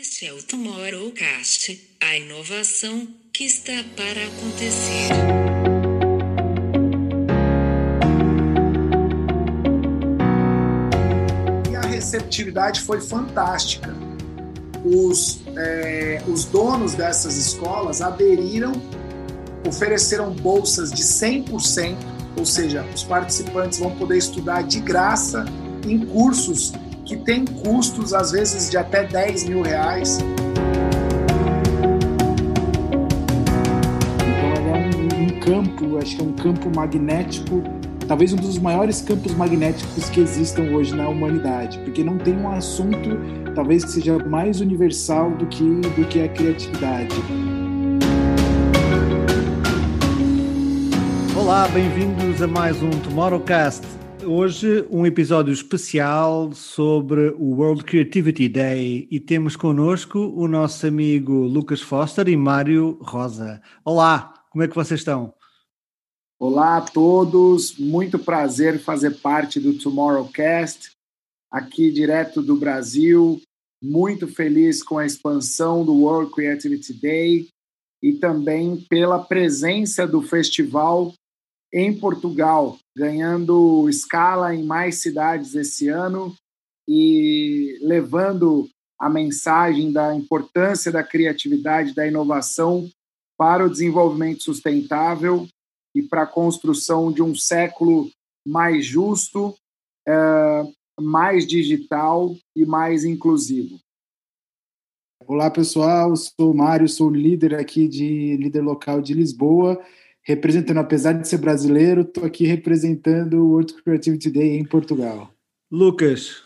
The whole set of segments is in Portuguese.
Este é o Tomorrowcast, a inovação que está para acontecer. E a receptividade foi fantástica. Os, é, os donos dessas escolas aderiram, ofereceram bolsas de 100%, ou seja, os participantes vão poder estudar de graça em cursos que têm custos, às vezes, de até 10 mil reais. Então, é um, um campo, acho que é um campo magnético, talvez um dos maiores campos magnéticos que existam hoje na humanidade, porque não tem um assunto, talvez que seja mais universal do que, do que a criatividade. Olá, bem-vindos a mais um Tomorrowcast. Hoje um episódio especial sobre o World Creativity Day e temos connosco o nosso amigo Lucas Foster e Mário Rosa. Olá, como é que vocês estão? Olá a todos, muito prazer fazer parte do Tomorrowcast, aqui direto do Brasil, muito feliz com a expansão do World Creativity Day e também pela presença do festival em Portugal, ganhando escala em mais cidades esse ano e levando a mensagem da importância da criatividade, da inovação para o desenvolvimento sustentável e para a construção de um século mais justo, é, mais digital e mais inclusivo. Olá, pessoal. Sou o Mário, sou líder aqui de líder local de Lisboa representando, apesar de ser brasileiro, estou aqui representando o World Creativity Day em Portugal. Lucas,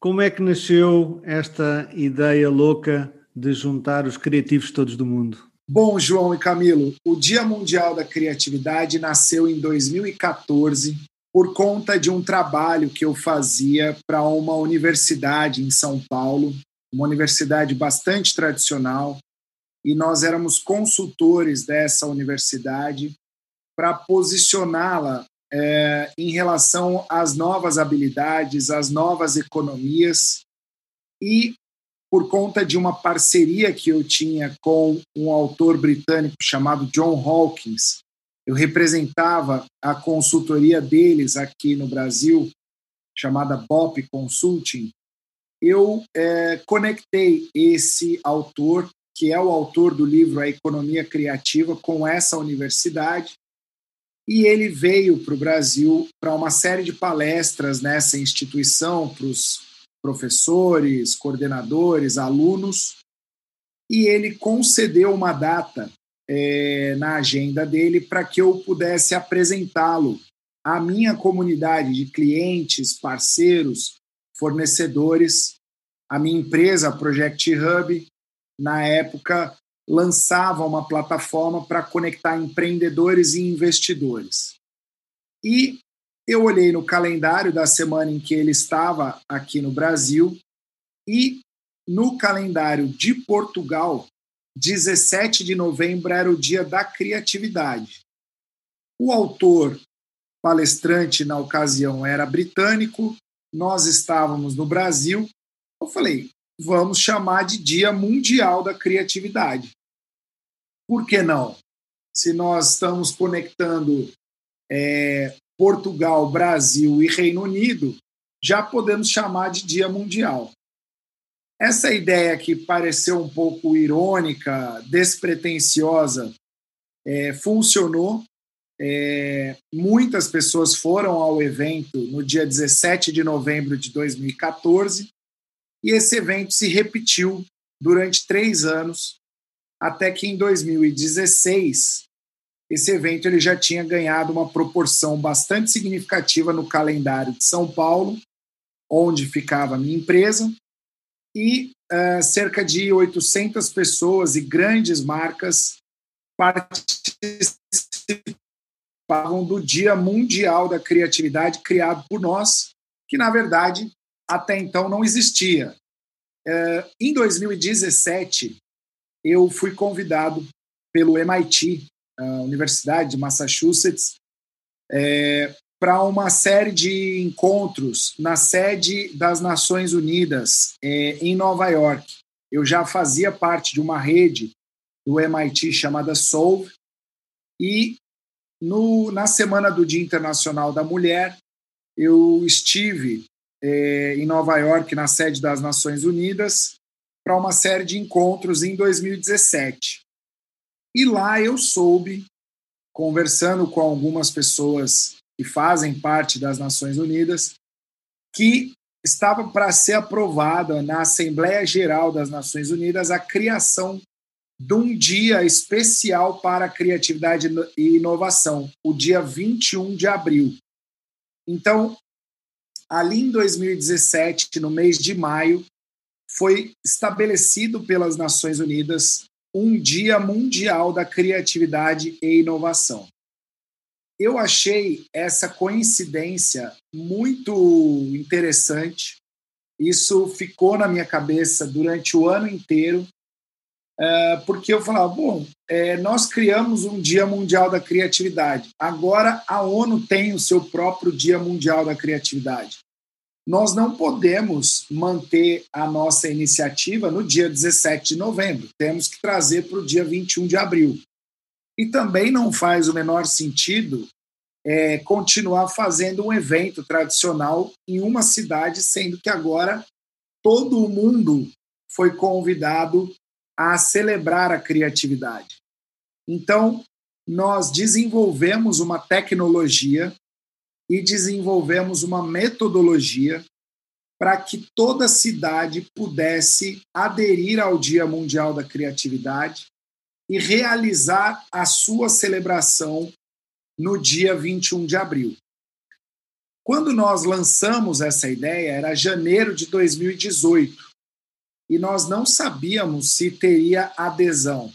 como é que nasceu esta ideia louca de juntar os criativos todos do mundo? Bom, João e Camilo, o Dia Mundial da Criatividade nasceu em 2014 por conta de um trabalho que eu fazia para uma universidade em São Paulo, uma universidade bastante tradicional, e nós éramos consultores dessa universidade para posicioná-la é, em relação às novas habilidades, às novas economias e por conta de uma parceria que eu tinha com um autor britânico chamado John Hawkins, eu representava a consultoria deles aqui no Brasil, chamada BOP Consulting. Eu é, conectei esse autor que é o autor do livro A Economia Criativa, com essa universidade. E ele veio para o Brasil para uma série de palestras nessa instituição para os professores, coordenadores, alunos. E ele concedeu uma data é, na agenda dele para que eu pudesse apresentá-lo à minha comunidade de clientes, parceiros, fornecedores, a minha empresa, a Project Hub, na época, lançava uma plataforma para conectar empreendedores e investidores. E eu olhei no calendário da semana em que ele estava aqui no Brasil e no calendário de Portugal, 17 de novembro era o dia da criatividade. O autor palestrante na ocasião era britânico, nós estávamos no Brasil. Eu falei, vamos chamar de Dia Mundial da Criatividade. Por que não? Se nós estamos conectando é, Portugal, Brasil e Reino Unido, já podemos chamar de Dia Mundial. Essa ideia que pareceu um pouco irônica, despretensiosa, é, funcionou. É, muitas pessoas foram ao evento no dia 17 de novembro de 2014 e esse evento se repetiu durante três anos, até que em 2016 esse evento ele já tinha ganhado uma proporção bastante significativa no calendário de São Paulo, onde ficava a minha empresa, e uh, cerca de 800 pessoas e grandes marcas participavam do Dia Mundial da Criatividade criado por nós, que na verdade até então não existia. É, em 2017, eu fui convidado pelo MIT, a Universidade de Massachusetts, é, para uma série de encontros na sede das Nações Unidas, é, em Nova York. eu já fazia parte de uma rede do MIT chamada Solve, e no, na semana do Dia Internacional da Mulher, eu estive é, em Nova York, na sede das Nações Unidas, para uma série de encontros em 2017. E lá eu soube, conversando com algumas pessoas que fazem parte das Nações Unidas, que estava para ser aprovada na Assembleia Geral das Nações Unidas a criação de um dia especial para criatividade e inovação, o dia 21 de abril. Então, ali em 2017, no mês de maio, foi estabelecido pelas Nações Unidas um Dia Mundial da Criatividade e Inovação. Eu achei essa coincidência muito interessante. Isso ficou na minha cabeça durante o ano inteiro, é, porque eu falava: bom, é, nós criamos um Dia Mundial da Criatividade, agora a ONU tem o seu próprio Dia Mundial da Criatividade nós não podemos manter a nossa iniciativa no dia 17 de novembro. Temos que trazer para o dia 21 de abril. E também não faz o menor sentido é, continuar fazendo um evento tradicional em uma cidade, sendo que agora todo mundo foi convidado a celebrar a criatividade. Então, nós desenvolvemos uma tecnologia e desenvolvemos uma metodologia para que toda cidade pudesse aderir ao Dia Mundial da Criatividade e realizar a sua celebração no dia 21 de abril. Quando nós lançamos essa ideia, era janeiro de 2018, e nós não sabíamos se teria adesão.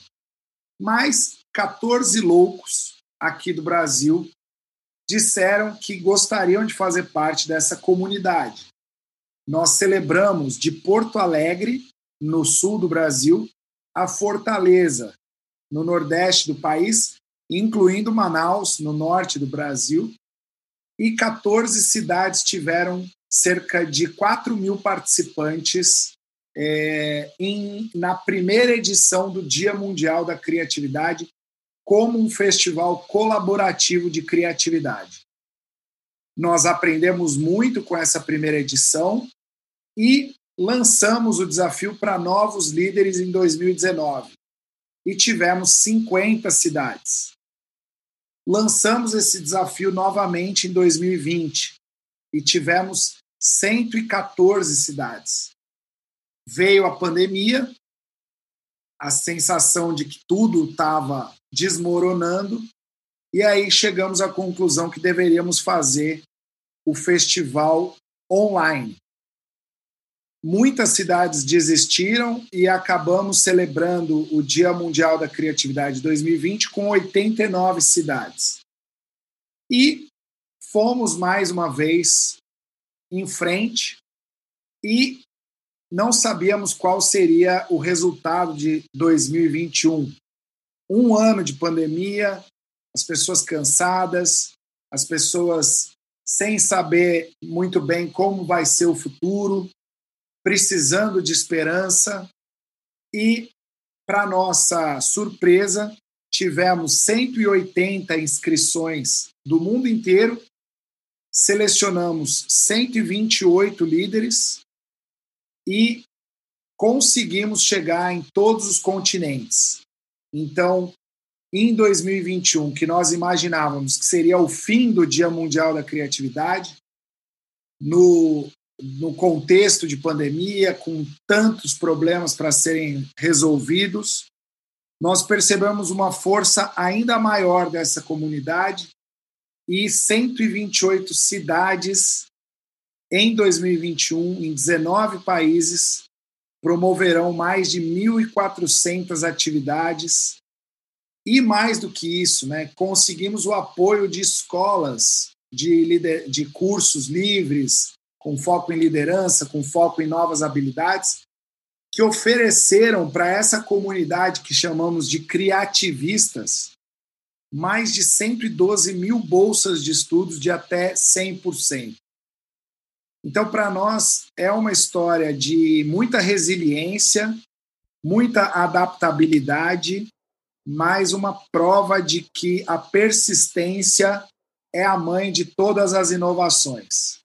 Mas 14 loucos aqui do Brasil disseram que gostariam de fazer parte dessa comunidade. Nós celebramos de Porto Alegre, no sul do Brasil, a Fortaleza, no nordeste do país, incluindo Manaus, no norte do Brasil, e 14 cidades tiveram cerca de 4 mil participantes é, em, na primeira edição do Dia Mundial da Criatividade, como um festival colaborativo de criatividade. Nós aprendemos muito com essa primeira edição e lançamos o desafio para novos líderes em 2019 e tivemos 50 cidades. Lançamos esse desafio novamente em 2020 e tivemos 114 cidades. Veio a pandemia, a sensação de que tudo estava desmoronando, e aí chegamos à conclusão que deveríamos fazer o festival online. Muitas cidades desistiram e acabamos celebrando o Dia Mundial da Criatividade 2020 com 89 cidades. E fomos mais uma vez em frente e não sabíamos qual seria o resultado de 2021 um ano de pandemia, as pessoas cansadas, as pessoas sem saber muito bem como vai ser o futuro, precisando de esperança. E, para nossa surpresa, tivemos 180 inscrições do mundo inteiro, selecionamos 128 líderes e conseguimos chegar em todos os continentes. Então, em 2021, que nós imaginávamos que seria o fim do Dia Mundial da Criatividade, no, no contexto de pandemia, com tantos problemas para serem resolvidos, nós percebemos uma força ainda maior dessa comunidade e 128 cidades em 2021, em 19 países, promoverão mais de 1.400 atividades. E mais do que isso, né, conseguimos o apoio de escolas de, lider... de cursos livres, com foco em liderança, com foco em novas habilidades, que ofereceram para essa comunidade que chamamos de criativistas mais de 112 mil bolsas de estudos de até 100%. Então, para nós, é uma história de muita resiliência, muita adaptabilidade, mais uma prova de que a persistência é a mãe de todas as inovações.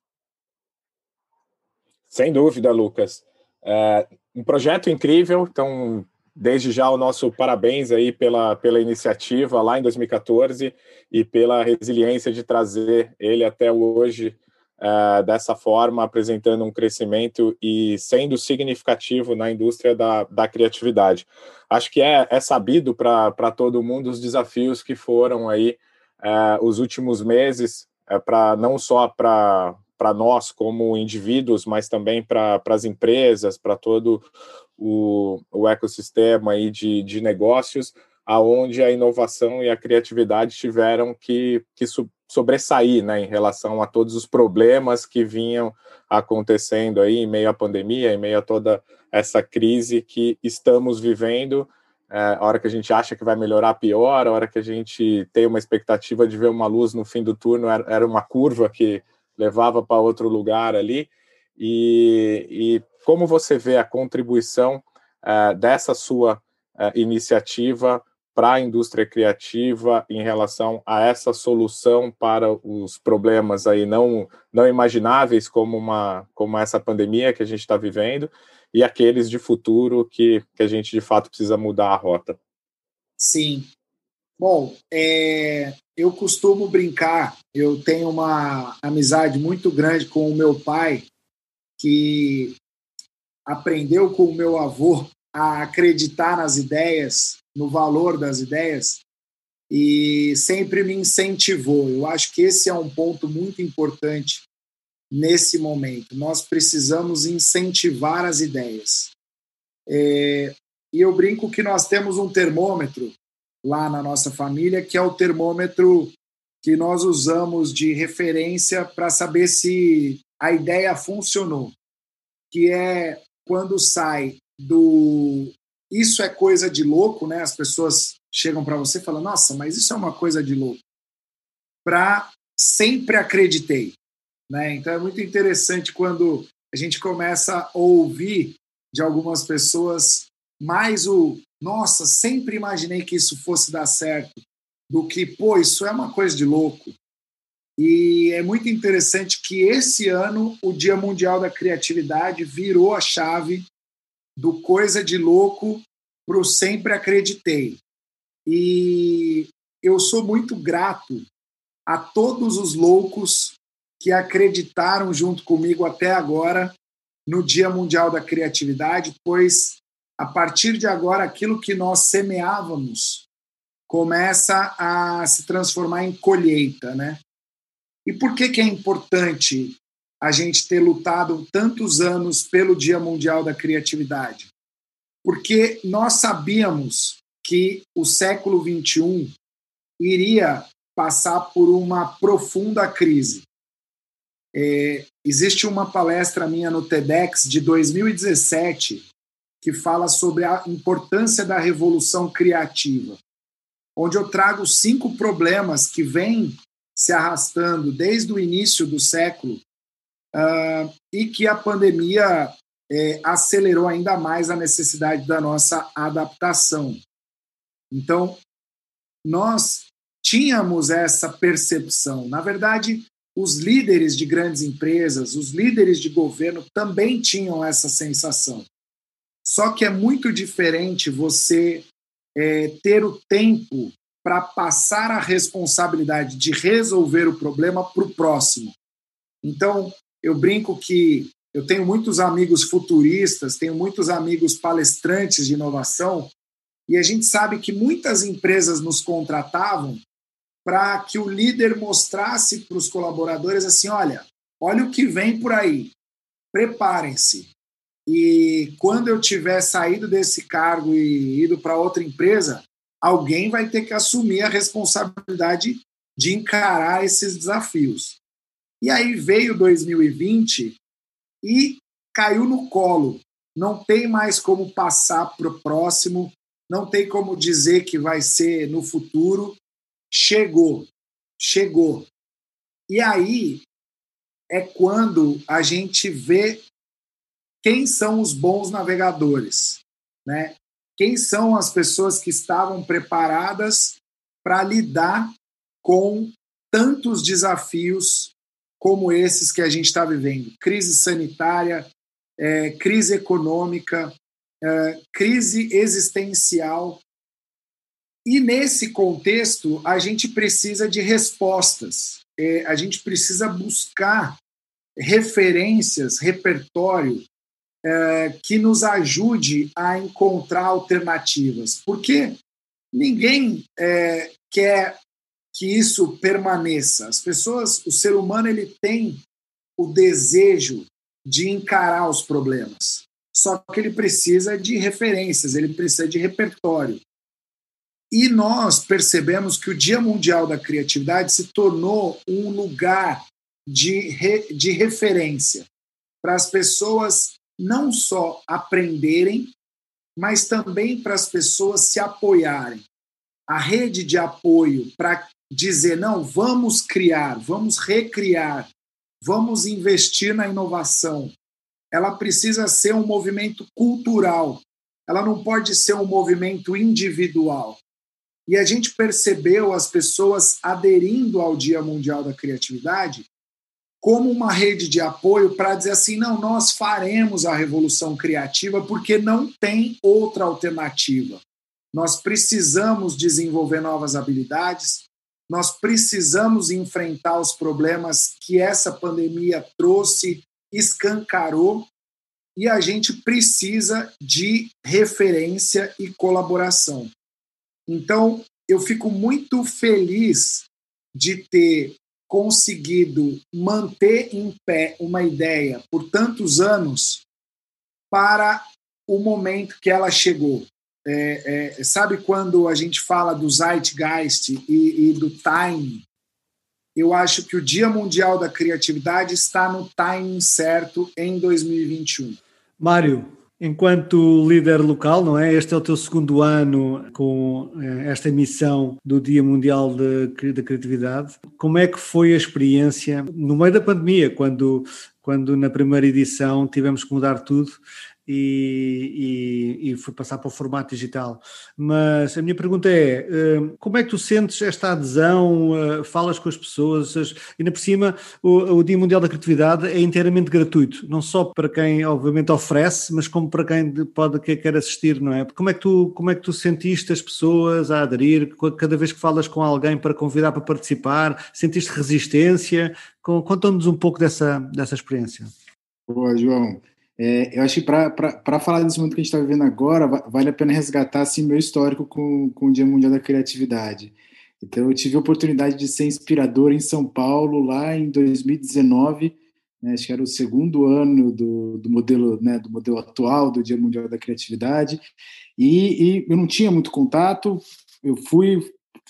Sem dúvida, Lucas. É um projeto incrível, então desde já o nosso parabéns aí pela, pela iniciativa lá em 2014 e pela resiliência de trazer ele até hoje uh, dessa forma, apresentando um crescimento e sendo significativo na indústria da, da criatividade. Acho que é, é sabido para todo mundo os desafios que foram aí uh, os últimos meses, uh, para não só para para nós como indivíduos, mas também para as empresas, para todo o, o ecossistema aí de, de negócios, aonde a inovação e a criatividade tiveram que, que sobressair né, em relação a todos os problemas que vinham acontecendo aí em meio à pandemia, em meio a toda essa crise que estamos vivendo. É, a hora que a gente acha que vai melhorar, pior, a hora que a gente tem uma expectativa de ver uma luz no fim do turno, era, era uma curva que levava para outro lugar ali. E, e, como você vê a contribuição uh, dessa sua uh, iniciativa para a indústria criativa em relação a essa solução para os problemas aí não, não imagináveis como uma como essa pandemia que a gente está vivendo e aqueles de futuro que, que a gente de fato precisa mudar a rota. Sim, Bom, é, eu costumo brincar, eu tenho uma amizade muito grande com o meu pai, que aprendeu com o meu avô a acreditar nas ideias, no valor das ideias, e sempre me incentivou. Eu acho que esse é um ponto muito importante nesse momento. Nós precisamos incentivar as ideias. É, e eu brinco que nós temos um termômetro lá na nossa família, que é o termômetro que nós usamos de referência para saber se a ideia funcionou, que é quando sai do isso é coisa de louco, né? As pessoas chegam para você e falam: "Nossa, mas isso é uma coisa de louco". Para sempre acreditei, né? Então é muito interessante quando a gente começa a ouvir de algumas pessoas mais o nossa, sempre imaginei que isso fosse dar certo, do que, pô, isso é uma coisa de louco. E é muito interessante que esse ano o Dia Mundial da Criatividade virou a chave do coisa de louco para o sempre acreditei. E eu sou muito grato a todos os loucos que acreditaram junto comigo até agora no Dia Mundial da Criatividade, pois a partir de agora, aquilo que nós semeávamos começa a se transformar em colheita, né? E por que, que é importante a gente ter lutado tantos anos pelo Dia Mundial da Criatividade? Porque nós sabíamos que o século XXI iria passar por uma profunda crise. É, existe uma palestra minha no TEDx de 2017 que fala sobre a importância da revolução criativa, onde eu trago cinco problemas que vêm se arrastando desde o início do século uh, e que a pandemia é, acelerou ainda mais a necessidade da nossa adaptação. Então, nós tínhamos essa percepção. Na verdade, os líderes de grandes empresas, os líderes de governo também tinham essa sensação. Só que é muito diferente você é, ter o tempo para passar a responsabilidade de resolver o problema para o próximo. Então, eu brinco que eu tenho muitos amigos futuristas, tenho muitos amigos palestrantes de inovação, e a gente sabe que muitas empresas nos contratavam para que o líder mostrasse para os colaboradores assim: olha, olha o que vem por aí, preparem-se. E quando eu tiver saído desse cargo e ido para outra empresa, alguém vai ter que assumir a responsabilidade de encarar esses desafios. E aí veio 2020 e caiu no colo. Não tem mais como passar para o próximo, não tem como dizer que vai ser no futuro. Chegou, chegou. E aí é quando a gente vê quem são os bons navegadores, né? quem são as pessoas que estavam preparadas para lidar com tantos desafios como esses que a gente está vivendo. Crise sanitária, é, crise econômica, é, crise existencial. E nesse contexto, a gente precisa de respostas, é, a gente precisa buscar referências, repertório é, que nos ajude a encontrar alternativas, porque ninguém é, quer que isso permaneça. As pessoas, o ser humano, ele tem o desejo de encarar os problemas. Só que ele precisa de referências, ele precisa de repertório. E nós percebemos que o Dia Mundial da Criatividade se tornou um lugar de, re, de referência para as pessoas não só aprenderem, mas também para as pessoas se apoiarem. A rede de apoio para dizer, não, vamos criar, vamos recriar, vamos investir na inovação. Ela precisa ser um movimento cultural, ela não pode ser um movimento individual. E a gente percebeu as pessoas aderindo ao Dia Mundial da Criatividade como uma rede de apoio para dizer assim: não, nós faremos a revolução criativa porque não tem outra alternativa. Nós precisamos desenvolver novas habilidades, nós precisamos enfrentar os problemas que essa pandemia trouxe, escancarou, e a gente precisa de referência e colaboração. Então, eu fico muito feliz de ter conseguido manter em pé uma ideia por tantos anos para o momento que ela chegou. É, é, sabe quando a gente fala do zeitgeist e, e do time? Eu acho que o Dia Mundial da Criatividade está no timing certo em 2021. Mário, enquanto líder local, não é? Este é o teu segundo ano com eh, esta missão do Dia Mundial da Criatividade. Como é que foi a experiência no meio da pandemia, quando, quando na primeira edição tivemos que mudar tudo? E, e, e foi passar para o formato digital. Mas a minha pergunta é: hum, como é que tu sentes esta adesão? Uh, falas com as pessoas? Ainda por cima, o, o, Dia Mundial da Criatividade é inteiramente gratuito, não só para quem, obviamente, oferece, mas como para quem pode que quer assistir, não é? Como é que tu, como é que tu sentiste as pessoas a aderir? Cada vez que falas com alguém para convidar para participar, sentiste resistência? Conta-nos um pouco dessa, dessa experiência. Boa, João. É, eu acho que para falar desse momento que a gente está vivendo agora, vale a pena resgatar assim, meu histórico com, com o Dia Mundial da Criatividade. Então, eu tive a oportunidade de ser inspirador em São Paulo lá em 2019, né, acho que era o segundo ano do, do modelo né, do modelo atual do Dia Mundial da Criatividade, e, e eu não tinha muito contato. Eu fui,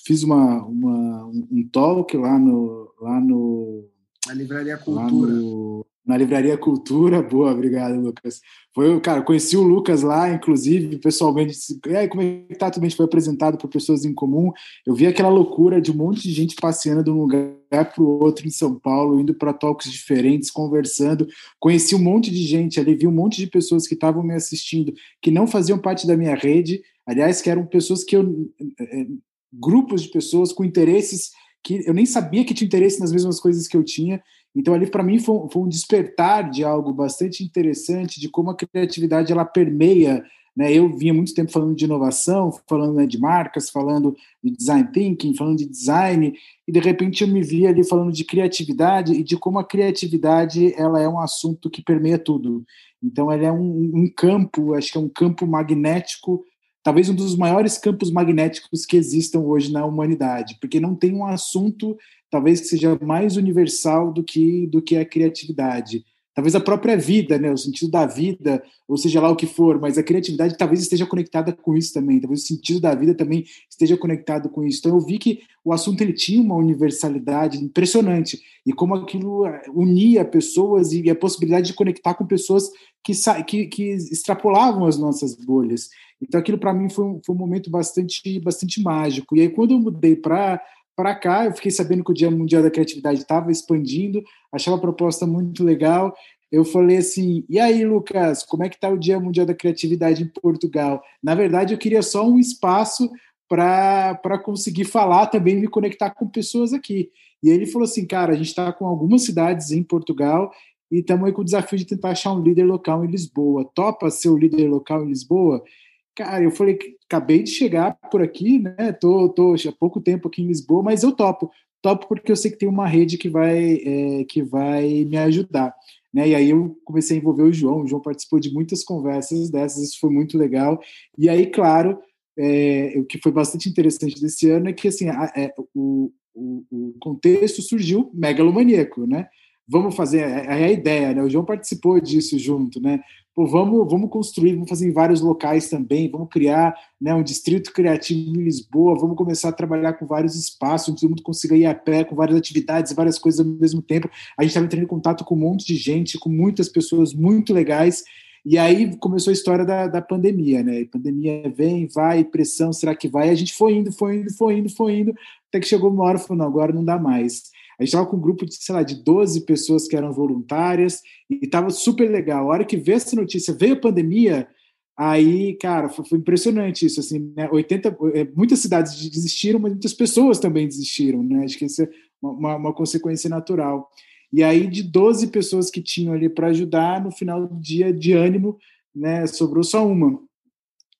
fiz uma, uma um talk lá no lá no a Livraria Cultura. No, na Livraria Cultura. Boa, obrigado, Lucas. Foi, cara, conheci o Lucas lá, inclusive, pessoalmente. E aí, como é que tá? Também foi apresentado por pessoas em comum. Eu vi aquela loucura de um monte de gente passeando de um lugar para o outro em São Paulo, indo para talks diferentes, conversando. Conheci um monte de gente ali, vi um monte de pessoas que estavam me assistindo, que não faziam parte da minha rede, aliás, que eram pessoas que eu. Eh, eh, grupos de pessoas com interesses que eu nem sabia que tinha interesse nas mesmas coisas que eu tinha então ali para mim foi, foi, um despertar de algo bastante interessante de como a criatividade ela permeia. Né? Eu vinha muito tempo falando de inovação, falando né, de marcas, falando de design thinking, falando de design, e de repente eu me vi ali falando de criatividade e de como a criatividade ela é um assunto que permeia tudo. Então ela é um, um campo, acho que é um campo magnético talvez um dos maiores campos magnéticos que existam hoje na humanidade, porque não tem um assunto talvez que seja mais universal do que do que a criatividade. Talvez a própria vida, né, o sentido da vida, ou seja lá o que for, mas a criatividade talvez esteja conectada com isso também, talvez o sentido da vida também esteja conectado com isso. Então eu vi que o assunto ele tinha uma universalidade impressionante e como aquilo eh, unia pessoas e a possibilidade de conectar com pessoas que, que, que extrapolavam as nossas bolhas. Então aquilo para mim foi um, foi um momento bastante, bastante mágico. E aí quando eu mudei para para cá, eu fiquei sabendo que o Dia Mundial da Criatividade estava expandindo, achava a proposta muito legal. eu falei assim: e aí, Lucas, como é que está o Dia Mundial da Criatividade em Portugal? Na verdade, eu queria só um espaço para conseguir falar também, me conectar com pessoas aqui. E ele falou assim: cara, a gente está com algumas cidades em Portugal e estamos aí com o desafio de tentar achar um líder local em Lisboa. Topa ser o líder local em Lisboa? Cara, eu falei acabei de chegar por aqui, né? Tô, tô há pouco tempo aqui em Lisboa, mas eu topo. Topo porque eu sei que tem uma rede que vai, é, que vai me ajudar. Né? E aí eu comecei a envolver o João. O João participou de muitas conversas dessas, isso foi muito legal. E aí, claro, é, o que foi bastante interessante desse ano é que assim, a, é, o, o, o, contexto surgiu megalomaníaco, né? Vamos fazer, é, é a ideia, né? O João participou disso junto, né? Pô, vamos, vamos construir, vamos fazer em vários locais também, vamos criar né, um distrito criativo em Lisboa, vamos começar a trabalhar com vários espaços, todo mundo consiga ir a pé, com várias atividades, várias coisas ao mesmo tempo. A gente estava entrando em contato com um monte de gente, com muitas pessoas muito legais, e aí começou a história da, da pandemia, né? Pandemia vem, vai, pressão, será que vai? A gente foi indo, foi indo, foi indo, foi indo, até que chegou uma hora e falou, não, agora não dá mais. A gente estava com um grupo de, sei lá, de 12 pessoas que eram voluntárias e estava super legal. A hora que veio essa notícia, veio a pandemia, aí, cara, foi, foi impressionante isso, assim, né? 80, é, muitas cidades desistiram, mas muitas pessoas também desistiram, né? Acho que isso é uma, uma consequência natural. E aí, de 12 pessoas que tinham ali para ajudar, no final do dia, de ânimo, né, sobrou só uma.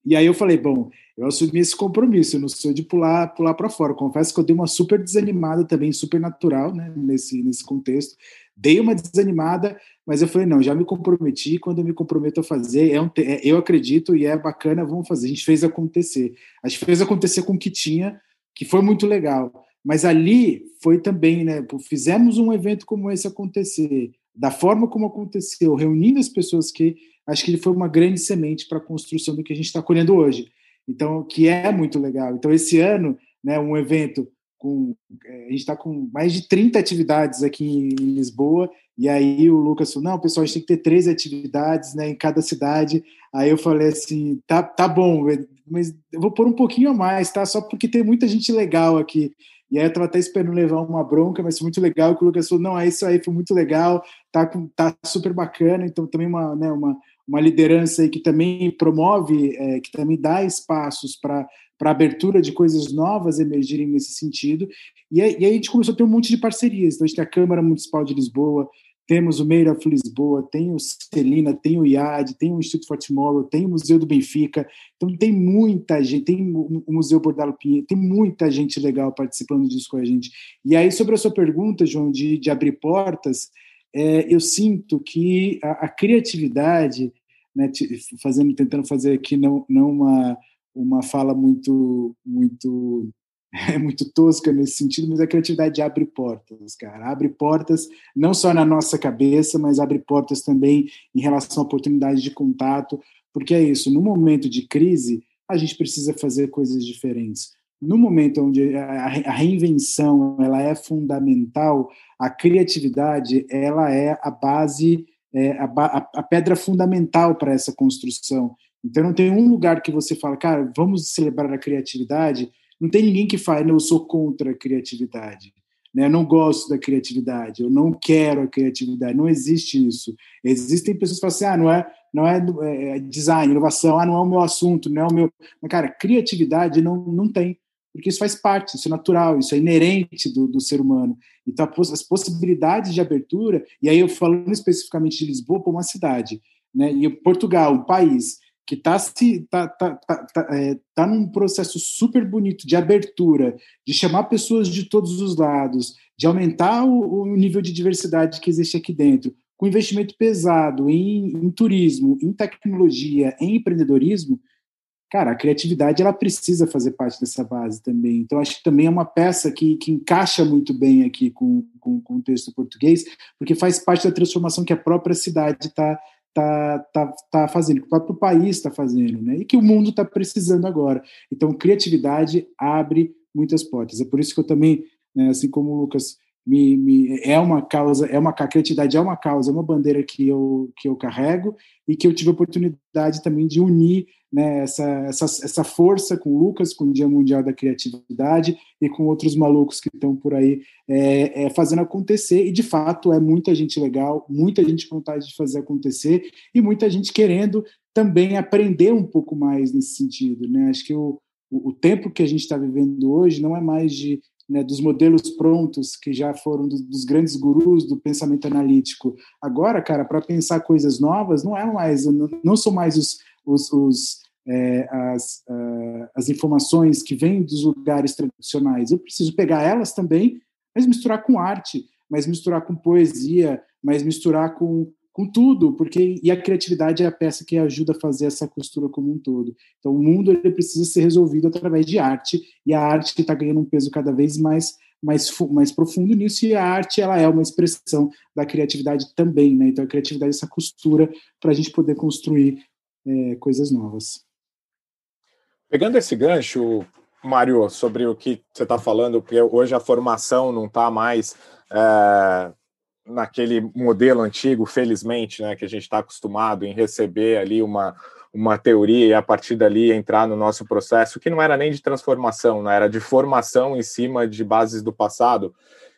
E aí eu falei, bom, eu assumi esse compromisso, eu não sou de pular pular para fora. Confesso que eu dei uma super desanimada também, super natural, né, nesse, nesse contexto. Dei uma desanimada, mas eu falei, não, já me comprometi, quando eu me comprometo a fazer, é um, é, eu acredito e é bacana, vamos fazer. A gente fez acontecer. A gente fez acontecer com o que tinha, que foi muito legal. Mas ali foi também, né, fizemos um evento como esse acontecer, da forma como aconteceu, reunindo as pessoas que acho que ele foi uma grande semente para a construção do que a gente está colhendo hoje. Então, que é muito legal. Então, esse ano, né, um evento com. É, a gente está com mais de 30 atividades aqui em Lisboa, e aí o Lucas falou: não, pessoal, a gente tem que ter 13 atividades né, em cada cidade. Aí eu falei assim: tá, tá bom, mas eu vou pôr um pouquinho a mais, tá? Só porque tem muita gente legal aqui. E aí eu estava até esperando levar uma bronca, mas foi muito legal o Lucas falou: não, é isso aí, foi muito legal, tá, tá super bacana. Então, também uma, né, uma, uma liderança aí que também promove, é, que também dá espaços para para abertura de coisas novas emergirem nesse sentido. E aí, a gente começou a ter um monte de parcerias. Então, a gente tem a Câmara Municipal de Lisboa, temos o Meira of Lisboa, tem o Celina, tem o IAD, tem o Instituto for tem o Museu do Benfica. Então, tem muita gente, tem o Museu Bordalo Pinheiro, tem muita gente legal participando disso com a gente. E aí, sobre a sua pergunta, João, de, de abrir portas, é, eu sinto que a, a criatividade, né, fazendo, tentando fazer aqui não, não uma, uma fala muito, muito é muito tosca nesse sentido, mas a criatividade abre portas, cara. Abre portas não só na nossa cabeça, mas abre portas também em relação a oportunidades de contato, porque é isso, no momento de crise, a gente precisa fazer coisas diferentes no momento onde a reinvenção ela é fundamental, a criatividade ela é a base, é a, a, pedra fundamental para essa construção. Então não tem um lugar que você fala, cara, vamos celebrar a criatividade. Não tem ninguém que fale, eu sou contra a criatividade. Né? Eu não gosto da criatividade, eu não quero a criatividade. Não existe isso. Existem pessoas que falam assim, ah, não é, não é, é design, inovação, ah, não é o meu assunto, não é o meu. Mas, cara, criatividade não, não tem porque isso faz parte, isso é natural, isso é inerente do, do ser humano. Então, as possibilidades de abertura, e aí eu falando especificamente de Lisboa, como uma cidade, né? e Portugal, um país que está tá, tá, tá, tá, é, tá num processo super bonito de abertura, de chamar pessoas de todos os lados, de aumentar o, o nível de diversidade que existe aqui dentro, com investimento pesado em, em turismo, em tecnologia, em empreendedorismo, cara, a criatividade ela precisa fazer parte dessa base também. Então, acho que também é uma peça que, que encaixa muito bem aqui com, com, com o texto português, porque faz parte da transformação que a própria cidade está tá, tá, tá fazendo, que o próprio país está fazendo, né? E que o mundo está precisando agora. Então, criatividade abre muitas portas. É por isso que eu também, né, assim como o Lucas, me, me, é uma causa, é uma a criatividade é uma causa, é uma bandeira que eu que eu carrego e que eu tive a oportunidade também de unir né, essa, essa, essa força com o Lucas, com o Dia Mundial da Criatividade e com outros malucos que estão por aí é, é, fazendo acontecer. E de fato é muita gente legal, muita gente com vontade de fazer acontecer e muita gente querendo também aprender um pouco mais nesse sentido. Né? Acho que o, o, tempo que a gente está vivendo hoje não é mais de né, dos modelos prontos que já foram dos, grandes gurus do pensamento analítico. Agora, cara, para pensar coisas novas, não é mais, não, não são mais os, os, os é, as, uh, as informações que vêm dos lugares tradicionais. Eu preciso pegar elas também, mas misturar com arte, mas misturar com poesia, mas misturar com com tudo, porque e a criatividade é a peça que ajuda a fazer essa costura como um todo. Então, o mundo ele precisa ser resolvido através de arte, e a arte está ganhando um peso cada vez mais, mais, mais profundo nisso, e a arte ela é uma expressão da criatividade também. Né? Então, a criatividade é essa costura para a gente poder construir é, coisas novas. Pegando esse gancho, Mário, sobre o que você está falando, porque hoje a formação não está mais. É naquele modelo antigo, felizmente, né, que a gente está acostumado em receber ali uma, uma teoria e a partir dali entrar no nosso processo, que não era nem de transformação, né, era de formação em cima de bases do passado.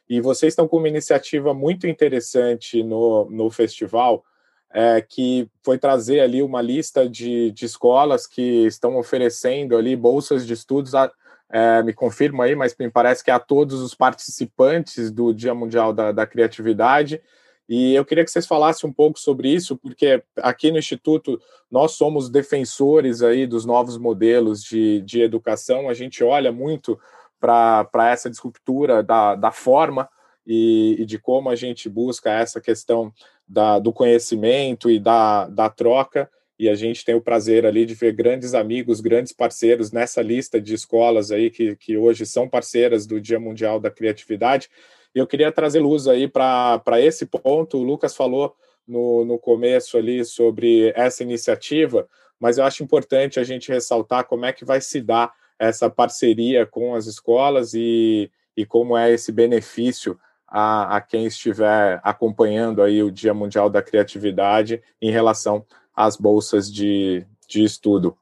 E vocês estão com uma iniciativa muito interessante no, no festival, é, que foi trazer ali uma lista de, de escolas que estão oferecendo ali bolsas de estudos a, é, me confirma aí, mas me parece que é a todos os participantes do Dia Mundial da, da Criatividade. E eu queria que vocês falassem um pouco sobre isso, porque aqui no Instituto nós somos defensores aí dos novos modelos de, de educação, a gente olha muito para essa disruptura da, da forma e, e, de como a gente busca essa questão da, do conhecimento e da, da troca e a gente tem o prazer ali de ver grandes amigos, grandes parceiros nessa lista de escolas aí que, que hoje são parceiras do Dia Mundial da Criatividade. E eu queria trazer luz aí para esse ponto. O Lucas falou no, no começo ali sobre essa iniciativa, mas eu acho importante a gente ressaltar como é que vai se dar essa parceria com as escolas e, e como é esse benefício a, a quem estiver acompanhando aí o Dia Mundial da Criatividade em relação as bolsas de, de estudo.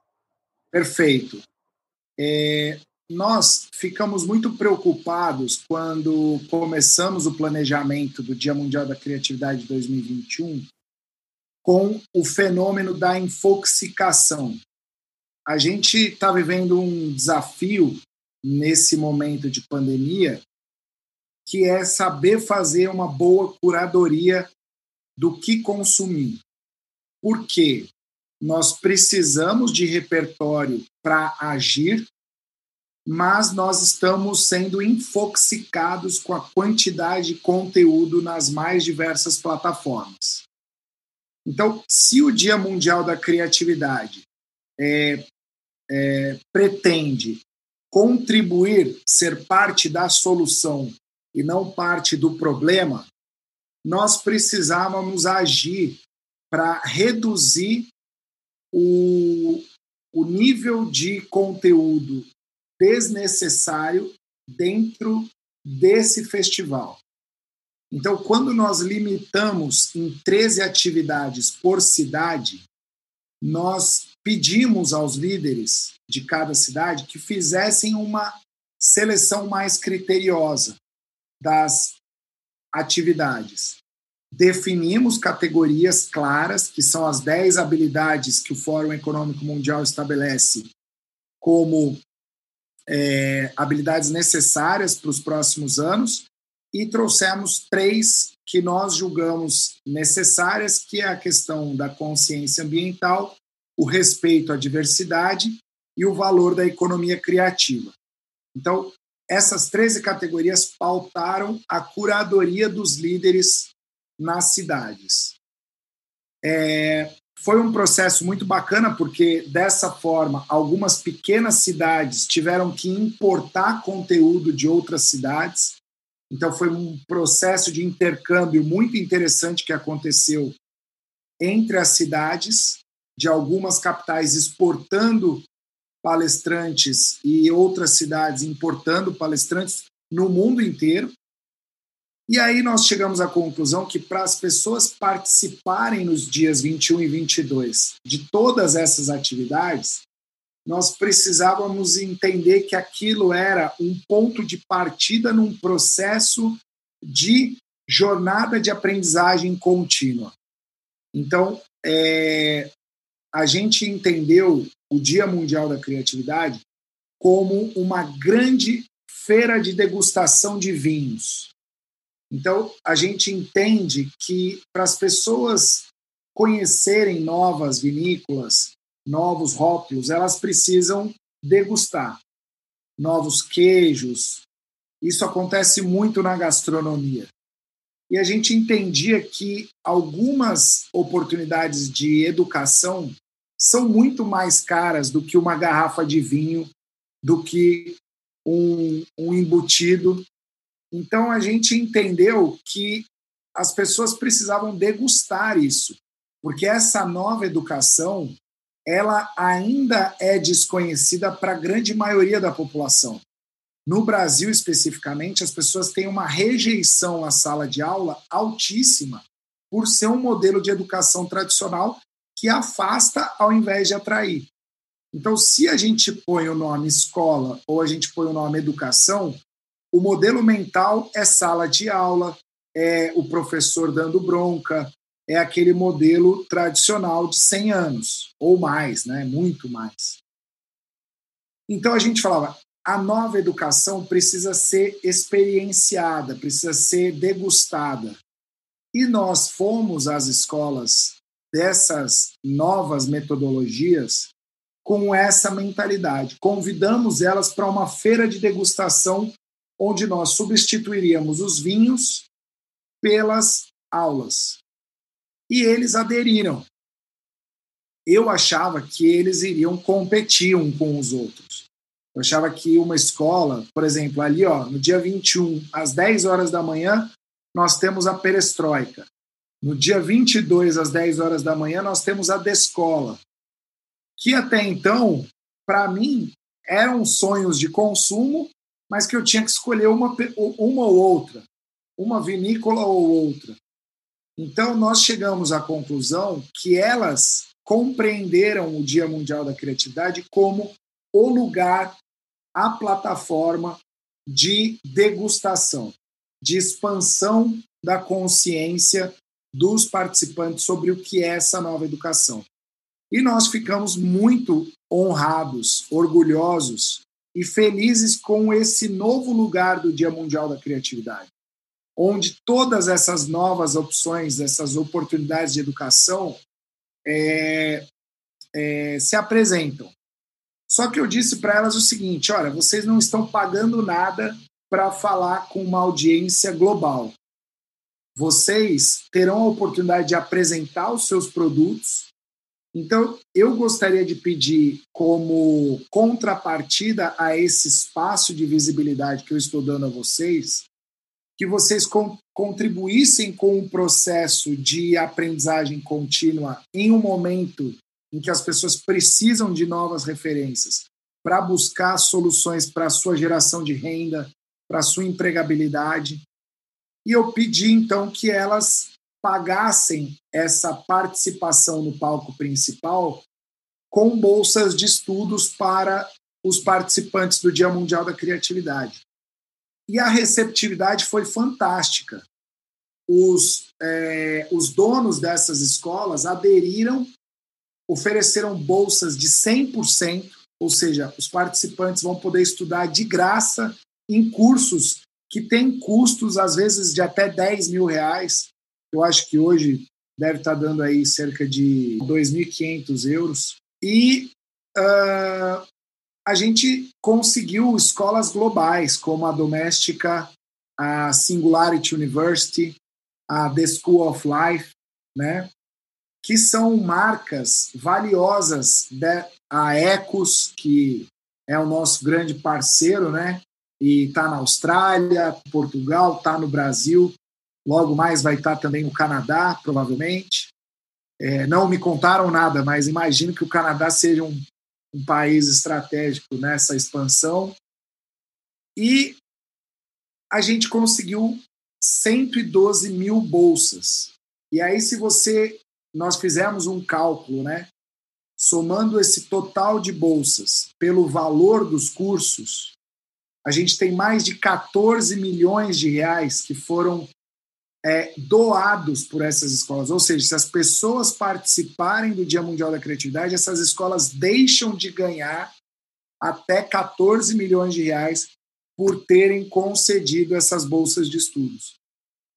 Perfeito. É, nós ficamos muito preocupados quando começamos o planejamento do Dia Mundial da Criatividade 2021 com o fenômeno da infoxicação. A gente está vivendo um desafio nesse momento de pandemia, que é saber fazer uma boa curadoria do que consumir porque nós precisamos de repertório para agir, mas nós estamos sendo infoxicados com a quantidade de conteúdo nas mais diversas plataformas. Então, se o Dia Mundial da Criatividade é, é, pretende contribuir, ser parte da solução e não parte do problema, nós precisávamos agir para reduzir o, o nível de conteúdo desnecessário dentro desse festival. Então, quando nós limitamos em 13 atividades por cidade, nós pedimos aos líderes de cada cidade que fizessem uma seleção mais criteriosa das atividades definimos categorias claras, que são as 10 habilidades que o Fórum Econômico Mundial estabelece como é, habilidades necessárias para os próximos anos, e trouxemos três que nós julgamos necessárias, que é a questão da consciência ambiental, o respeito à diversidade e o valor da economia criativa. Então, essas 13 categorias pautaram a curadoria dos líderes nas cidades. É, foi um processo muito bacana, porque dessa forma, algumas pequenas cidades tiveram que importar conteúdo de outras cidades. Então, foi um processo de intercâmbio muito interessante que aconteceu entre as cidades, de algumas capitais exportando palestrantes e outras cidades importando palestrantes no mundo inteiro. E aí nós chegamos à conclusão que para as pessoas participarem nos dias 21 e 22 de todas essas atividades, nós precisávamos entender que aquilo era um ponto de partida num processo de jornada de aprendizagem contínua. Então, é, a gente entendeu o Dia Mundial da Criatividade como uma grande feira de degustação de vinhos. Então, a gente entende que para as pessoas conhecerem novas vinícolas, novos rótulos, elas precisam degustar novos queijos. Isso acontece muito na gastronomia. E a gente entendia que algumas oportunidades de educação são muito mais caras do que uma garrafa de vinho, do que um, um embutido. Então a gente entendeu que as pessoas precisavam degustar isso, porque essa nova educação ela ainda é desconhecida para a grande maioria da população. No Brasil, especificamente, as pessoas têm uma rejeição à sala de aula altíssima por ser um modelo de educação tradicional que afasta ao invés de atrair. Então, se a gente põe o nome escola ou a gente põe o nome educação, o modelo mental é sala de aula, é o professor dando bronca, é aquele modelo tradicional de 100 anos, ou mais, né? muito mais. Então a gente falava, a nova educação precisa ser experienciada, precisa ser degustada. E nós fomos às escolas dessas novas metodologias com essa mentalidade. Convidamos elas para uma feira de degustação onde nós substituiríamos os vinhos pelas aulas e eles aderiram. Eu achava que eles iriam competir um com os outros. Eu achava que uma escola, por exemplo, ali ó, no dia 21, às 10 horas da manhã, nós temos a perestroika. No dia 22, às 10 horas da manhã, nós temos a descola. Que até então, para mim, eram sonhos de consumo, mas que eu tinha que escolher uma, uma ou outra, uma vinícola ou outra. Então, nós chegamos à conclusão que elas compreenderam o Dia Mundial da Criatividade como o lugar, a plataforma de degustação, de expansão da consciência dos participantes sobre o que é essa nova educação. E nós ficamos muito honrados, orgulhosos e felizes com esse novo lugar do Dia Mundial da Criatividade onde todas essas novas opções, essas oportunidades de educação é, é, se apresentam. Só que eu disse para elas o seguinte: olha, vocês não estão pagando nada para falar com uma audiência global. Vocês terão a oportunidade de apresentar os seus produtos. Então, eu gostaria de pedir, como contrapartida a esse espaço de visibilidade que eu estou dando a vocês, que vocês con contribuíssem com o processo de aprendizagem contínua em um momento em que as pessoas precisam de novas referências para buscar soluções para a sua geração de renda, para a sua empregabilidade. E eu pedi então que elas pagassem essa participação no palco principal com bolsas de estudos para os participantes do Dia Mundial da Criatividade e a receptividade foi fantástica. Os, é, os donos dessas escolas aderiram, ofereceram bolsas de 100%, ou seja, os participantes vão poder estudar de graça em cursos que têm custos, às vezes, de até 10 mil reais. Eu acho que hoje deve estar dando aí cerca de 2.500 euros. E uh, a gente conseguiu escolas globais, como a doméstica, a Singularity University, a The School of Life, né? que são marcas valiosas da a Ecos, que é o nosso grande parceiro, né? E está na Austrália, Portugal, está no Brasil, logo mais vai estar também no Canadá, provavelmente. É, não me contaram nada, mas imagino que o Canadá seja um um país estratégico nessa expansão. E a gente conseguiu 112 mil bolsas. E aí, se você. Nós fizemos um cálculo, né? Somando esse total de bolsas pelo valor dos cursos, a gente tem mais de 14 milhões de reais que foram é, doados por essas escolas. Ou seja, se as pessoas participarem do Dia Mundial da Criatividade, essas escolas deixam de ganhar até 14 milhões de reais por terem concedido essas bolsas de estudos.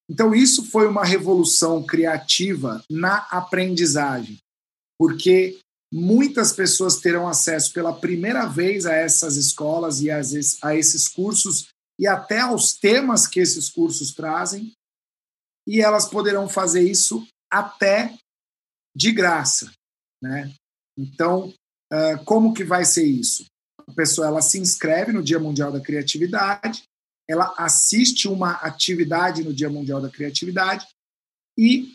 Então, isso foi uma revolução criativa na aprendizagem, porque muitas pessoas terão acesso pela primeira vez a essas escolas e a esses cursos e até aos temas que esses cursos trazem, e elas poderão fazer isso até de graça, né? Então, como que vai ser isso? A pessoa ela se inscreve no Dia Mundial da Criatividade, ela assiste uma atividade no Dia Mundial da Criatividade e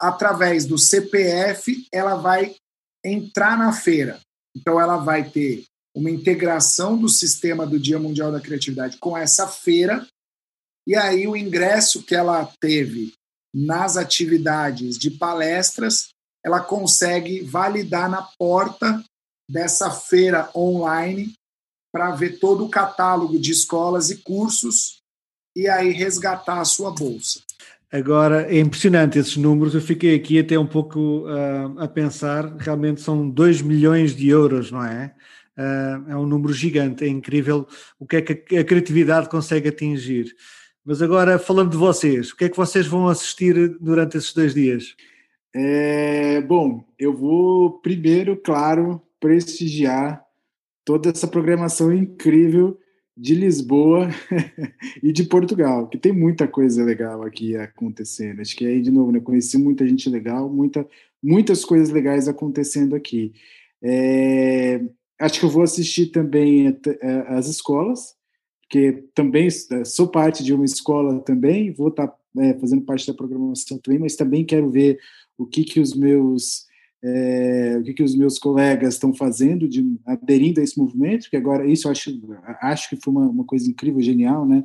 através do CPF ela vai entrar na feira. Então ela vai ter uma integração do sistema do Dia Mundial da Criatividade com essa feira e aí o ingresso que ela teve nas atividades de palestras, ela consegue validar na porta dessa feira online para ver todo o catálogo de escolas e cursos e aí resgatar a sua bolsa. Agora, é impressionante esses números. Eu fiquei aqui até um pouco uh, a pensar. Realmente são 2 milhões de euros, não é? Uh, é um número gigante. É incrível o que é que a criatividade consegue atingir. Mas agora, falando de vocês, o que é que vocês vão assistir durante esses dois dias? É, bom, eu vou primeiro, claro, prestigiar toda essa programação incrível de Lisboa e de Portugal, que tem muita coisa legal aqui acontecendo. Acho que aí, de novo, né, conheci muita gente legal, muita, muitas coisas legais acontecendo aqui. É, acho que eu vou assistir também as escolas, porque também é, sou parte de uma escola também, vou estar tá, é, fazendo parte da programação também, mas também quero ver o que que os meus é, o que que os meus colegas estão fazendo, de aderindo a esse movimento, que agora isso eu acho acho que foi uma, uma coisa incrível, genial, né?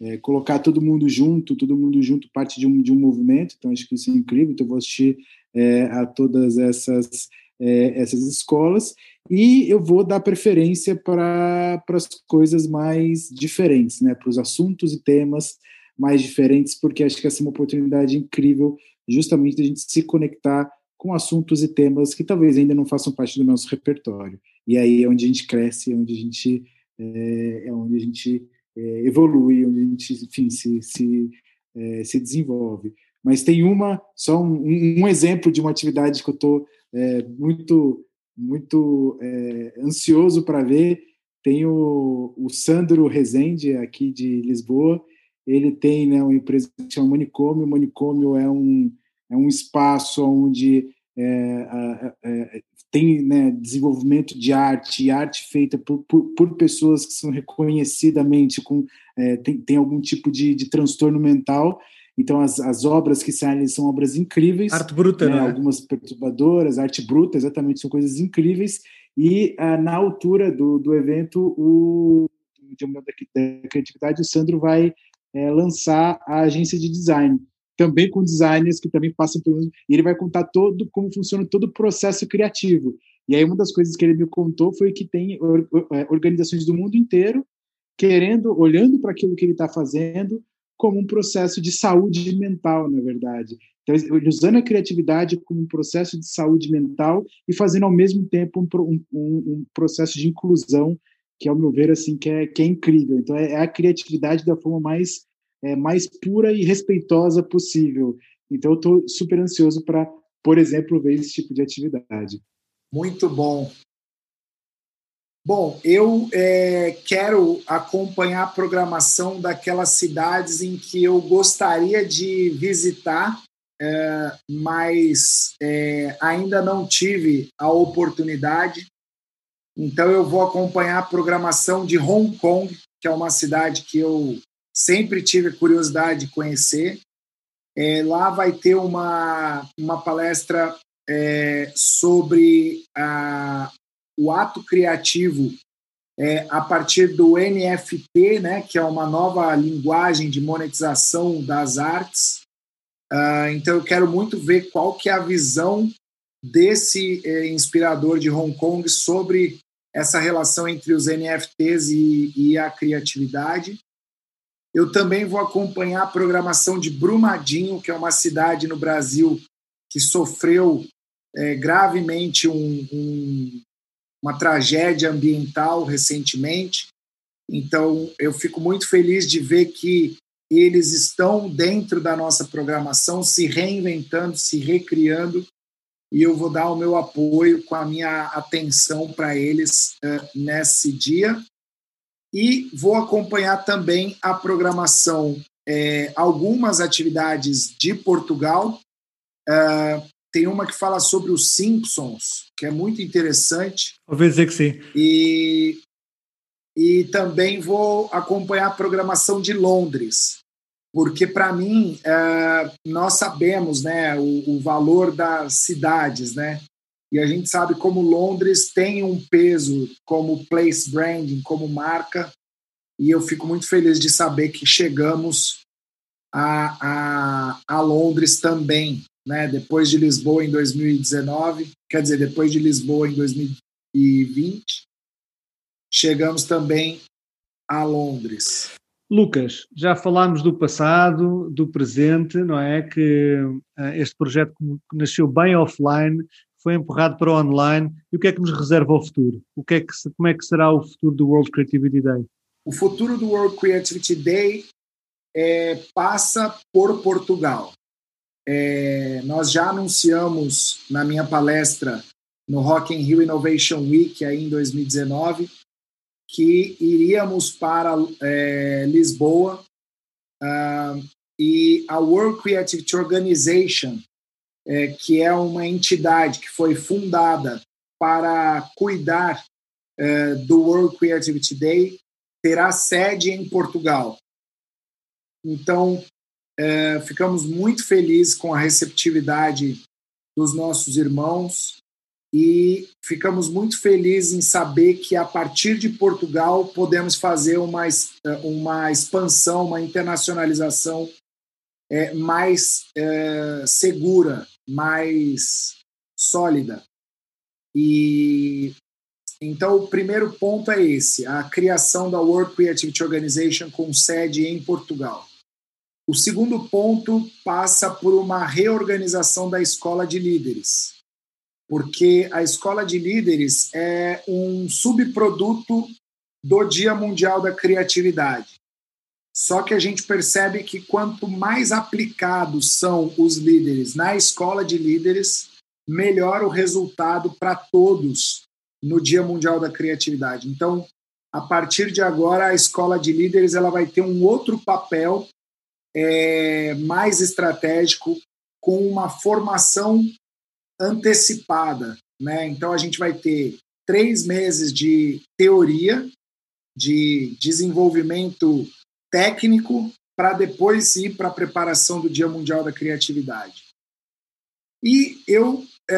É, colocar todo mundo junto, todo mundo junto, parte de um, de um movimento, então acho que isso é incrível, então vou assistir é, a todas essas é, essas escolas e eu vou dar preferência para as coisas mais diferentes, né, para os assuntos e temas mais diferentes, porque acho que essa é uma oportunidade incrível justamente a gente se conectar com assuntos e temas que talvez ainda não façam parte do nosso repertório. E aí é onde a gente cresce, é onde a gente é, é onde a gente é, evolui, onde a gente, enfim, se, se, é, se desenvolve. Mas tem uma, só um, um exemplo de uma atividade que eu estou é, muito muito é, ansioso para ver. Tem o, o, Sandro Rezende, aqui de Lisboa. Ele tem né, uma empresa que chama Manicômio. O Manicômio é um, é um espaço onde é, é, tem né, desenvolvimento de arte, e arte feita por, por, por, pessoas que são reconhecidamente com é, tem, tem algum tipo de, de transtorno mental então, as, as obras que saem são obras incríveis. Arte bruta, né? né? Algumas perturbadoras, arte bruta, exatamente, são coisas incríveis. E ah, na altura do, do evento, o da, da Criatividade, o Sandro vai é, lançar a agência de design. Também com designers que também passam por. E ele vai contar todo como funciona todo o processo criativo. E aí, uma das coisas que ele me contou foi que tem é, organizações do mundo inteiro querendo, olhando para aquilo que ele está fazendo, como um processo de saúde mental, na verdade. Então, usando a criatividade como um processo de saúde mental e fazendo ao mesmo tempo um, um, um processo de inclusão, que ao meu ver assim que é, que é incrível. Então é, é a criatividade da forma mais é, mais pura e respeitosa possível. Então eu estou super ansioso para, por exemplo, ver esse tipo de atividade. Muito bom. Bom, eu é, quero acompanhar a programação daquelas cidades em que eu gostaria de visitar, é, mas é, ainda não tive a oportunidade. Então, eu vou acompanhar a programação de Hong Kong, que é uma cidade que eu sempre tive curiosidade de conhecer. É, lá vai ter uma, uma palestra é, sobre a, o ato criativo é, a partir do NFT, né, que é uma nova linguagem de monetização das artes. Uh, então eu quero muito ver qual que é a visão desse eh, inspirador de Hong Kong sobre essa relação entre os NFTs e, e, a criatividade. Eu também vou acompanhar a programação de Brumadinho, que é uma cidade no Brasil que sofreu é, gravemente um, um, uma tragédia ambiental recentemente. Então, eu fico muito feliz de ver que eles estão dentro da nossa programação, se reinventando, se recriando, e eu vou dar o meu apoio com a minha atenção para eles uh, nesse dia. E vou acompanhar também a programação, é, algumas atividades de Portugal. Uh, tem uma que fala sobre os Simpsons, que é muito interessante. Vou dizer que sim. E, e também vou acompanhar a programação de Londres, porque para mim é, nós sabemos, né, o, o, valor das cidades, né, e a gente sabe como Londres tem um peso como place branding, como marca, e eu fico muito feliz de saber que chegamos a, a, a Londres também, né, depois de Lisboa em 2019, quer dizer, depois de Lisboa em 2020, chegamos também a Londres. Lucas, já falámos do passado, do presente, não é? Que uh, este projeto nasceu bem offline, foi empurrado para o online. E o que é que nos reserva ao futuro? O que é que, como é que será o futuro do World Creativity Day? O futuro do World Creativity Day é, passa por Portugal. É, nós já anunciamos na minha palestra no Rock in Rio Innovation Week aí em 2019 que iríamos para é, Lisboa uh, e a World Creativity Organization, é, que é uma entidade que foi fundada para cuidar é, do World Creativity Day, terá sede em Portugal. Então, é, ficamos muito felizes com a receptividade dos nossos irmãos e ficamos muito felizes em saber que a partir de Portugal podemos fazer uma, uma expansão, uma internacionalização é, mais é, segura, mais sólida. E então o primeiro ponto é esse: a criação da World Creativity Organization com sede em Portugal. O segundo ponto passa por uma reorganização da escola de líderes, porque a escola de líderes é um subproduto do Dia Mundial da Criatividade. Só que a gente percebe que quanto mais aplicados são os líderes na escola de líderes, melhor o resultado para todos no Dia Mundial da Criatividade. Então, a partir de agora, a escola de líderes ela vai ter um outro papel é, mais estratégico, com uma formação antecipada. Né? Então, a gente vai ter três meses de teoria, de desenvolvimento técnico, para depois ir para a preparação do Dia Mundial da Criatividade. E eu é,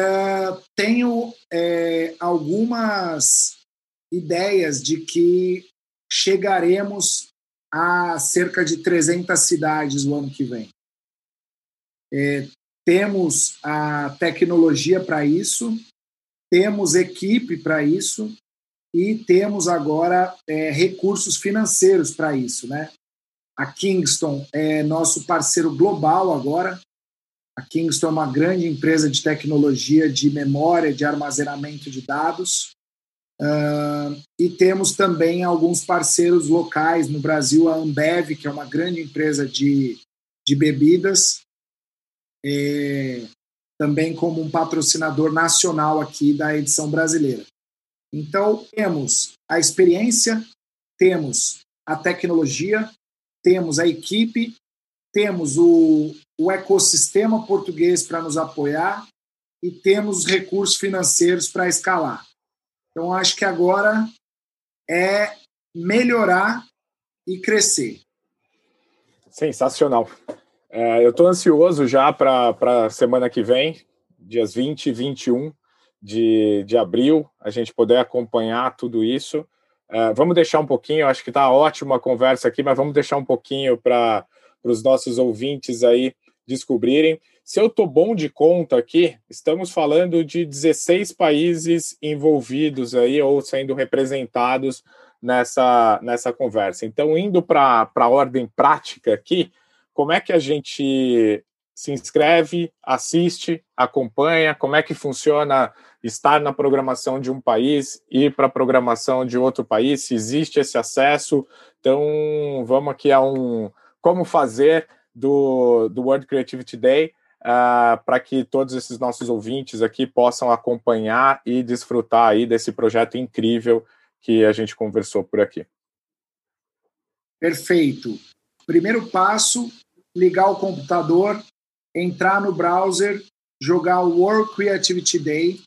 tenho é, algumas ideias de que chegaremos a cerca de 300 cidades o ano que vem. É, temos a tecnologia para isso, temos equipe para isso e temos agora é, recursos financeiros para isso, né? A Kingston é nosso parceiro global agora. A Kingston é uma grande empresa de tecnologia de memória, de armazenamento de dados. Uh, e temos também alguns parceiros locais no Brasil, a Ambev, que é uma grande empresa de, de bebidas, é, também como um patrocinador nacional aqui da edição brasileira. Então, temos a experiência, temos a tecnologia, temos a equipe, temos o, o ecossistema português para nos apoiar e temos os recursos financeiros para escalar. Então, acho que agora é melhorar e crescer. Sensacional. É, eu estou ansioso já para a semana que vem, dias 20 e 21 de, de abril, a gente poder acompanhar tudo isso. Uh, vamos deixar um pouquinho, acho que está ótima a conversa aqui, mas vamos deixar um pouquinho para os nossos ouvintes aí descobrirem. Se eu estou bom de conta aqui, estamos falando de 16 países envolvidos aí ou sendo representados nessa, nessa conversa. Então, indo para a ordem prática aqui, como é que a gente se inscreve, assiste, acompanha, como é que funciona estar na programação de um país, ir para a programação de outro país, se existe esse acesso. Então, vamos aqui a um como fazer do, do World Creativity Day uh, para que todos esses nossos ouvintes aqui possam acompanhar e desfrutar aí desse projeto incrível que a gente conversou por aqui. Perfeito. Primeiro passo, ligar o computador, entrar no browser, jogar o World Creativity Day.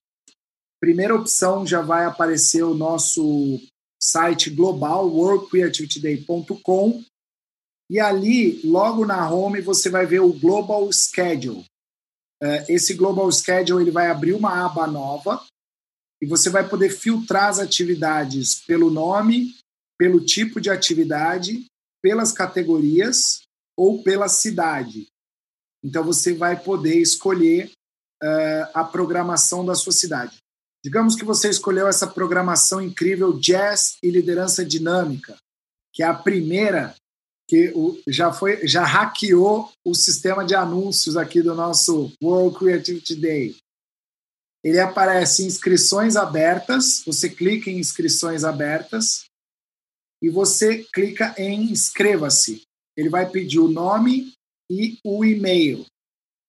Primeira opção já vai aparecer o nosso site global, worldcreativityday.com. E ali, logo na home, você vai ver o Global Schedule. É, esse Global Schedule ele vai abrir uma aba nova e você vai poder filtrar as atividades pelo nome, pelo tipo de atividade, pelas categorias ou pela cidade. Então você vai poder escolher uh, a programação da sua cidade. Digamos que você escolheu essa programação incrível Jazz e Liderança Dinâmica, que é a primeira que já foi já hackeou o sistema de anúncios aqui do nosso World Creativity Day. Ele aparece inscrições abertas, você clica em inscrições abertas e você clica em inscreva-se. Ele vai pedir o nome e o e-mail.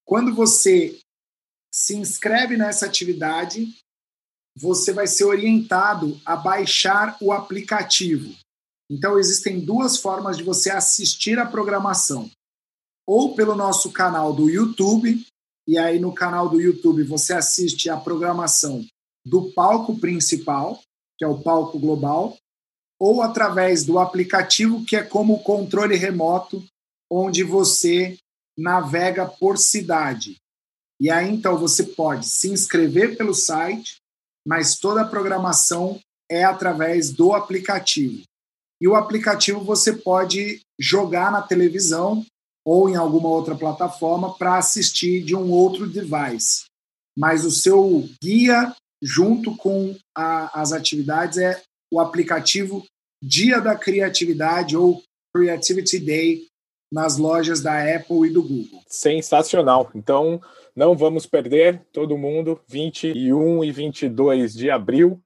Quando você se inscreve nessa atividade, você vai ser orientado a baixar o aplicativo. Então, existem duas formas de você assistir a programação. Ou pelo nosso canal do YouTube, e aí no canal do YouTube você assiste a programação do palco principal, que é o palco global, ou através do aplicativo, que é como o controle remoto, onde você navega por cidade. E aí então você pode se inscrever pelo site, mas toda a programação é através do aplicativo. E o aplicativo você pode jogar na televisão ou em alguma outra plataforma para assistir de um outro device. Mas o seu guia, junto com a, as atividades, é o aplicativo Dia da Criatividade ou Creativity Day nas lojas da Apple e do Google. Sensacional. Então, não vamos perder todo mundo, 21 e 22 de abril,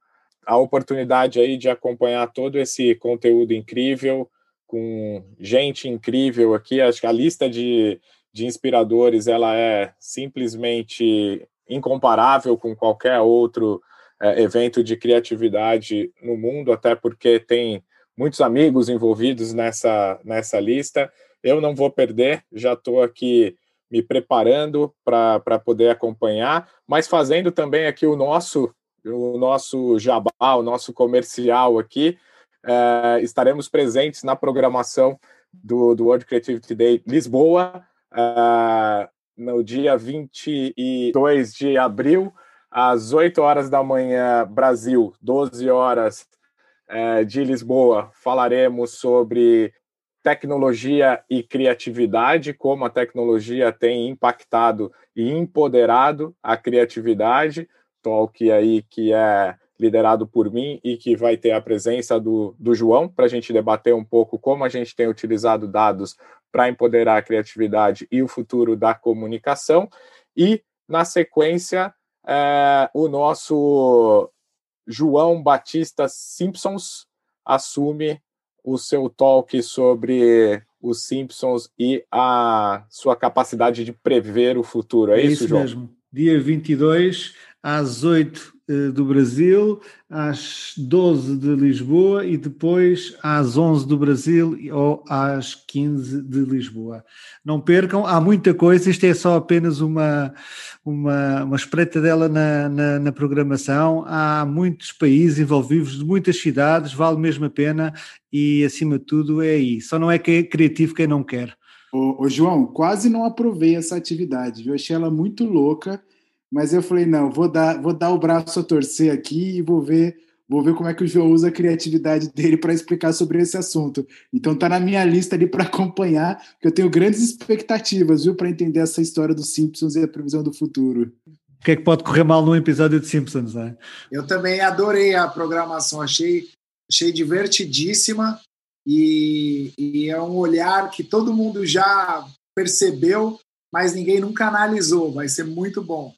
a oportunidade aí de acompanhar todo esse conteúdo incrível, com gente incrível aqui. Acho que a lista de, de inspiradores ela é simplesmente incomparável com qualquer outro é, evento de criatividade no mundo, até porque tem muitos amigos envolvidos nessa, nessa lista. Eu não vou perder, já estou aqui me preparando para poder acompanhar, mas fazendo também aqui o nosso o nosso jabá, o nosso comercial aqui. É, estaremos presentes na programação do, do World Creativity Day Lisboa, é, no dia 22 de abril, às 8 horas da manhã, Brasil, 12 horas é, de Lisboa. Falaremos sobre tecnologia e criatividade, como a tecnologia tem impactado e empoderado a criatividade talk aí que é liderado por mim e que vai ter a presença do, do João para a gente debater um pouco como a gente tem utilizado dados para empoderar a criatividade e o futuro da comunicação. E, na sequência, é, o nosso João Batista Simpsons assume o seu talk sobre os Simpsons e a sua capacidade de prever o futuro. É, é isso, isso João? mesmo. Dia 22, às 8 uh, do Brasil, às 12 de Lisboa e depois às 11 do Brasil ou às 15 de Lisboa. Não percam, há muita coisa, isto é só apenas uma, uma, uma espreitadela na, na, na programação. Há muitos países envolvidos, de muitas cidades, vale mesmo a pena e acima de tudo é aí. Só não é que é criativo quem não quer. Ô, ô, João, quase não aprovei essa atividade, viu? Achei ela muito louca mas eu falei, não, vou dar, vou dar o braço a torcer aqui e vou ver Vou ver como é que o João usa a criatividade dele para explicar sobre esse assunto. Então tá na minha lista ali para acompanhar, que eu tenho grandes expectativas, viu, para entender essa história dos Simpsons e a previsão do futuro. O que é que pode correr mal num episódio de Simpsons, né? Eu também adorei a programação, achei, achei divertidíssima e, e é um olhar que todo mundo já percebeu, mas ninguém nunca analisou. Vai ser muito bom.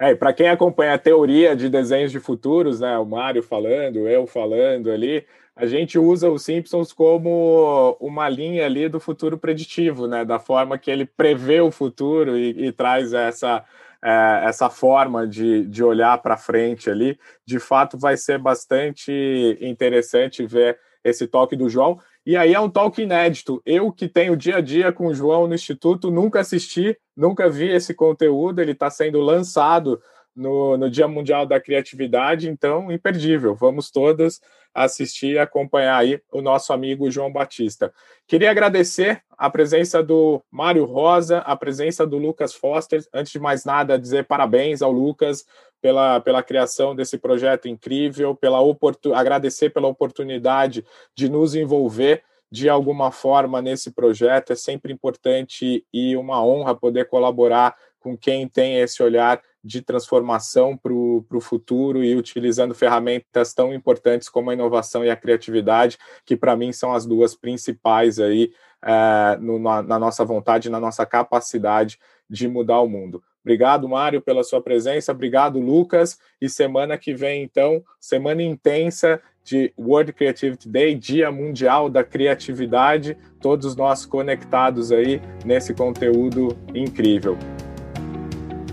É, para quem acompanha a teoria de desenhos de futuros, né, o Mário falando, eu falando ali, a gente usa os Simpsons como uma linha ali do futuro preditivo, né, da forma que ele prevê o futuro e, e traz essa, é, essa forma de, de olhar para frente ali. De fato, vai ser bastante interessante ver esse toque do João. E aí é um talk inédito. Eu que tenho dia a dia com o João no Instituto, nunca assisti, nunca vi esse conteúdo, ele está sendo lançado no, no Dia Mundial da Criatividade, então imperdível. Vamos todos assistir e acompanhar aí o nosso amigo João Batista. Queria agradecer a presença do Mário Rosa, a presença do Lucas Foster. Antes de mais nada, dizer parabéns ao Lucas pela, pela criação desse projeto incrível, pela oportun... agradecer pela oportunidade de nos envolver de alguma forma nesse projeto. É sempre importante e uma honra poder colaborar com quem tem esse olhar de transformação para o futuro e utilizando ferramentas tão importantes como a inovação e a criatividade, que para mim são as duas principais aí é, no, na, na nossa vontade, na nossa capacidade de mudar o mundo. Obrigado, Mário, pela sua presença. Obrigado, Lucas. E semana que vem, então, semana intensa de World Creativity Day, Dia Mundial da Criatividade. Todos nós conectados aí nesse conteúdo incrível.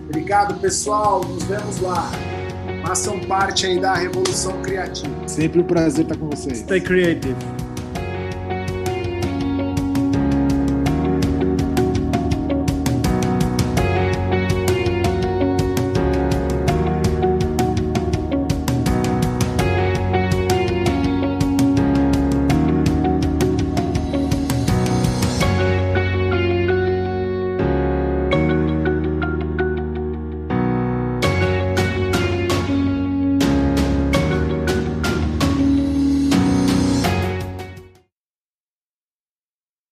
Obrigado, pessoal. Nos vemos lá. Façam parte aí da revolução criativa. Sempre um prazer estar com vocês. Stay creative.